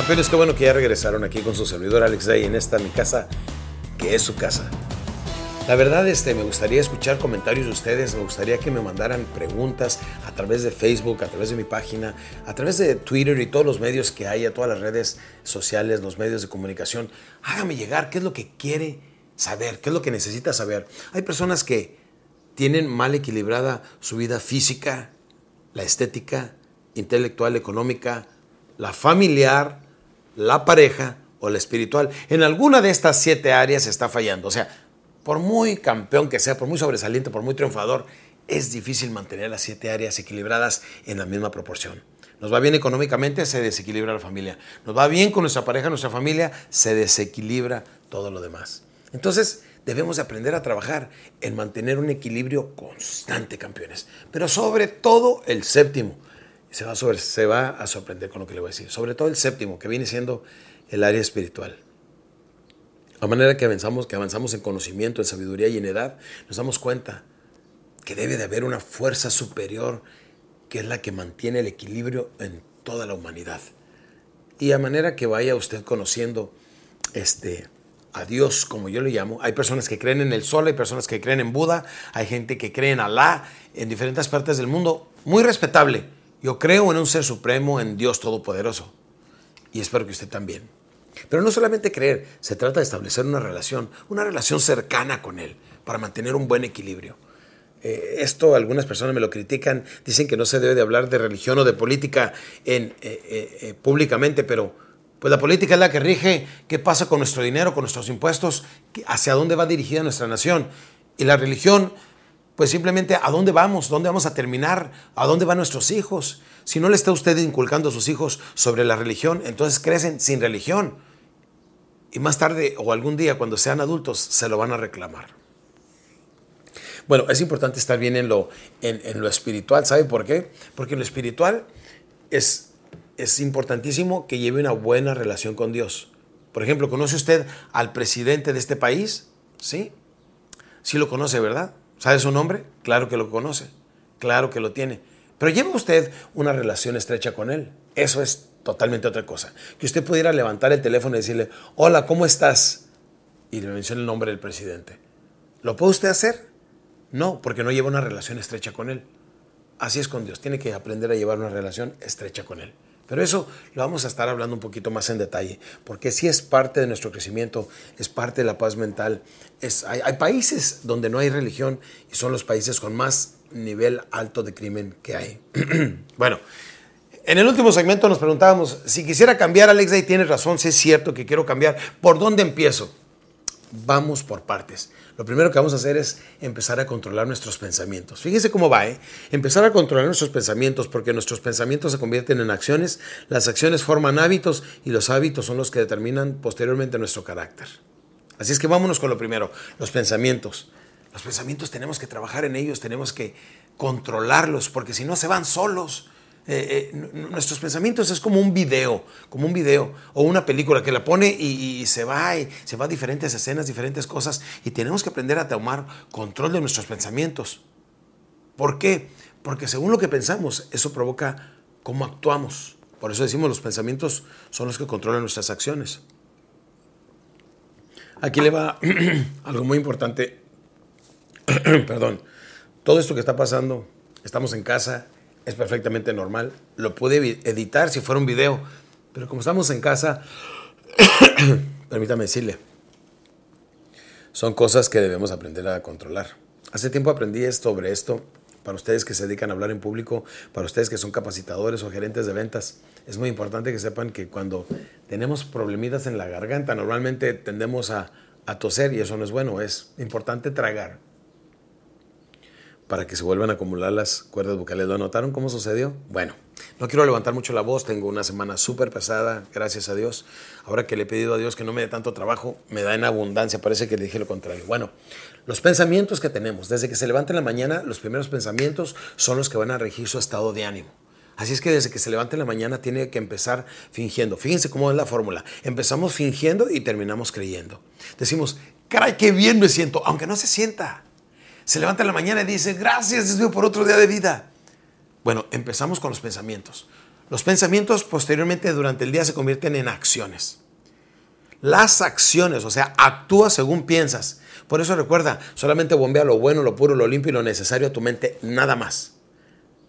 Campeones, qué bueno que ya regresaron aquí con su servidor Alex Day en esta mi casa, que es su casa. La verdad, este, me gustaría escuchar comentarios de ustedes, me gustaría que me mandaran preguntas a través de Facebook, a través de mi página, a través de Twitter y todos los medios que hay, a todas las redes sociales, los medios de comunicación. Hágame llegar qué es lo que quiere saber, qué es lo que necesita saber. Hay personas que tienen mal equilibrada su vida física, la estética, intelectual, económica, la familiar, la pareja o la espiritual. En alguna de estas siete áreas está fallando. O sea, por muy campeón que sea, por muy sobresaliente, por muy triunfador, es difícil mantener las siete áreas equilibradas en la misma proporción. Nos va bien económicamente, se desequilibra la familia. Nos va bien con nuestra pareja, nuestra familia, se desequilibra todo lo demás. Entonces, debemos aprender a trabajar en mantener un equilibrio constante, campeones. Pero sobre todo el séptimo. Se va, se va a sorprender con lo que le voy a decir. Sobre todo el séptimo, que viene siendo el área espiritual. A manera que avanzamos, que avanzamos en conocimiento, en sabiduría y en edad, nos damos cuenta que debe de haber una fuerza superior que es la que mantiene el equilibrio en toda la humanidad. Y a manera que vaya usted conociendo este, a Dios, como yo le llamo, hay personas que creen en el sol, hay personas que creen en Buda, hay gente que cree en Alá, en diferentes partes del mundo, muy respetable. Yo creo en un ser supremo, en Dios Todopoderoso. Y espero que usted también. Pero no solamente creer, se trata de establecer una relación, una relación cercana con Él, para mantener un buen equilibrio. Eh, esto algunas personas me lo critican, dicen que no se debe de hablar de religión o de política en, eh, eh, públicamente, pero pues la política es la que rige qué pasa con nuestro dinero, con nuestros impuestos, hacia dónde va dirigida nuestra nación. Y la religión, pues simplemente a dónde vamos, dónde vamos a terminar, a dónde van nuestros hijos. Si no le está usted inculcando a sus hijos sobre la religión, entonces crecen sin religión y más tarde o algún día cuando sean adultos se lo van a reclamar. Bueno, es importante estar bien en lo, en, lo espiritual. ¿Sabe por qué? Porque en lo espiritual es, es importantísimo que lleve una buena relación con Dios. Por ejemplo, ¿conoce usted al presidente de este país? ¿Sí? Sí lo conoce, ¿verdad? ¿Sabe su nombre? Claro que lo conoce. Claro que lo tiene. Pero lleva usted una relación estrecha con él. Eso es totalmente otra cosa. Que usted pudiera levantar el teléfono y decirle, hola, ¿cómo estás? Y le menciona el nombre del presidente. ¿Lo puede usted hacer? No, porque no lleva una relación estrecha con él. Así es con Dios, tiene que aprender a llevar una relación estrecha con él. Pero eso lo vamos a estar hablando un poquito más en detalle, porque sí es parte de nuestro crecimiento, es parte de la paz mental. Es, hay, países donde no hay religión y son los países con más nivel alto de crimen que hay. bueno, en el último segmento nos preguntábamos, si quisiera cambiar, Alex Day tiene razón, si es cierto que quiero cambiar, ¿por dónde empiezo? Vamos por partes. Lo primero que vamos a hacer es empezar a controlar nuestros pensamientos. Fíjese cómo va, ¿eh? Empezar a controlar nuestros pensamientos porque nuestros pensamientos se convierten en acciones, las acciones forman hábitos y los hábitos son los que determinan posteriormente nuestro carácter. Así es que vámonos con lo primero, los pensamientos. Los pensamientos tenemos que trabajar en ellos, tenemos que controlarlos porque si no se van solos. Eh, eh, nuestros pensamientos es como un video, como un video o una película que la pone y, se va y se va a diferentes escenas, diferentes cosas y tenemos que aprender a tomar control de nuestros pensamientos. ¿Por qué? Porque según lo que pensamos, eso provoca cómo actuamos. Por eso decimos los pensamientos son los que controlan nuestras acciones. Aquí le va algo muy importante. Perdón. Todo esto que está pasando, estamos en casa, es perfectamente normal. Lo puede editar si fuera un video, pero como estamos en casa, permítame decirle, son cosas que debemos aprender a controlar. Hace tiempo aprendí sobre esto para ustedes que se dedican a hablar en público, para ustedes que son capacitadores o gerentes de ventas. Es muy importante que sepan que cuando tenemos problemitas en la garganta, normalmente tendemos a, a toser y eso no es bueno. Es importante tragar para que se vuelvan a acumular las cuerdas vocales. ¿Lo notaron cómo sucedió? Bueno, no quiero levantar mucho la voz, tengo una semana súper pesada, gracias a Dios. Ahora que le he pedido a Dios que no me dé tanto trabajo, me da en abundancia, parece que le dije lo contrario. Bueno, los pensamientos que tenemos, desde que se levanta en la mañana, los primeros pensamientos son los que van a regir su estado de ánimo. Así es que desde que se levanta en la mañana tiene que empezar fingiendo. Fíjense cómo es la fórmula. Empezamos fingiendo y terminamos creyendo. Decimos, caray, qué bien me siento, aunque no se sienta se levanta en la mañana y dice, gracias Dios por otro día de vida. Bueno, empezamos con los pensamientos. Los pensamientos posteriormente durante el día se convierten en acciones. Las acciones, o sea, actúa según piensas. Por eso recuerda, solamente bombea lo bueno, lo puro, lo limpio y lo necesario a tu mente, nada más.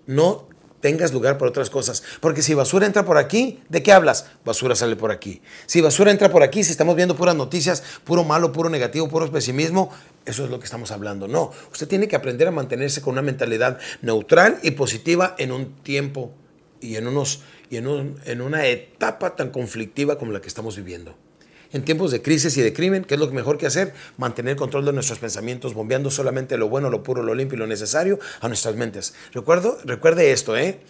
No tengas lugar para otras cosas. Porque si basura entra por aquí, ¿de qué hablas? Basura sale por aquí. Si basura entra por aquí, si estamos viendo puras noticias, puro malo, puro negativo, puro pesimismo, eso es lo que estamos hablando. No, usted tiene que aprender a mantenerse con una mentalidad neutral y positiva en un tiempo y en, unos, y en, en una etapa tan conflictiva como la que estamos viviendo en tiempos de crisis y de crimen, ¿qué es lo mejor que hacer? Mantener control de nuestros pensamientos, bombeando solamente lo bueno, lo puro, lo limpio y lo necesario a nuestras mentes. Recuerdo, recuerde esto, ¿eh?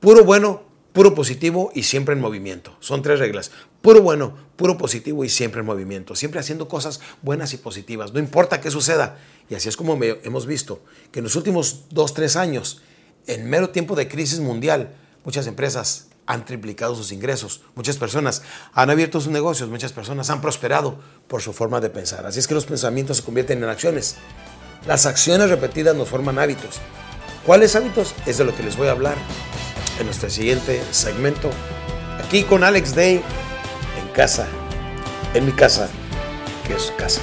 Puro bueno, puro positivo y siempre en movimiento. Son tres reglas. Puro bueno, puro positivo y siempre en movimiento. Siempre haciendo cosas buenas y positivas. No importa qué suceda. Y así es como hemos visto que en los últimos dos, tres años, en mero tiempo de crisis mundial, muchas empresas han triplicado sus ingresos. Muchas personas han abierto sus negocios, muchas personas han prosperado por su forma de pensar. Así es que los pensamientos se convierten en acciones. Las acciones repetidas nos forman hábitos. ¿Cuáles hábitos? Es de lo que les voy a hablar en nuestro siguiente segmento. Aquí con Alex Day, en casa, en mi casa, que es su casa.